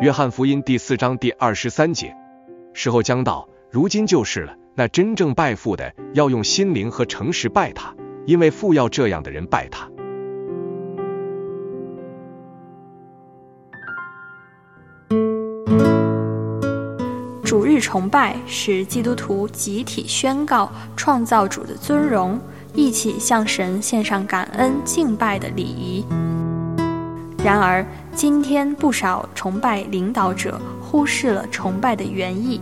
约翰福音第四章第二十三节：时候将到，如今就是了。那真正拜父的，要用心灵和诚实拜他，因为父要这样的人拜他。主日崇拜是基督徒集体宣告创造主的尊荣，一起向神献上感恩敬拜的礼仪。然而，今天不少崇拜领导者忽视了崇拜的原意，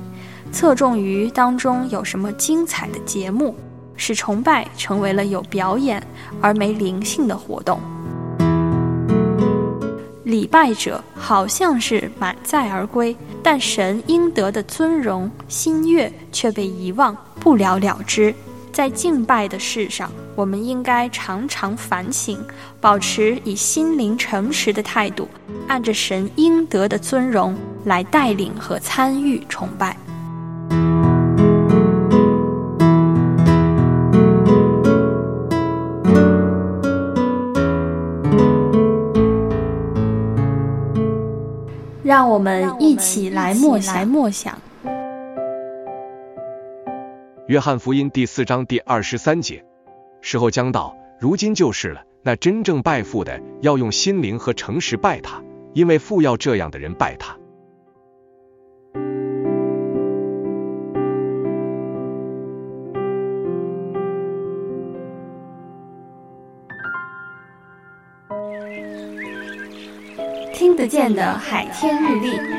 侧重于当中有什么精彩的节目，使崇拜成为了有表演而没灵性的活动。礼拜者好像是满载而归，但神应得的尊荣心悦却被遗忘，不了了之。在敬拜的事上，我们应该常常反省，保持以心灵诚实的态度，按着神应得的尊荣来带领和参与崇拜。让我们一起来默想。约翰福音第四章第二十三节：时候将到，如今就是了。那真正拜父的，要用心灵和诚实拜他，因为父要这样的人拜他。听得见的海天日历。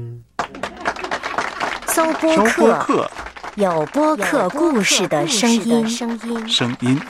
播客，有播客故事的声音。声音。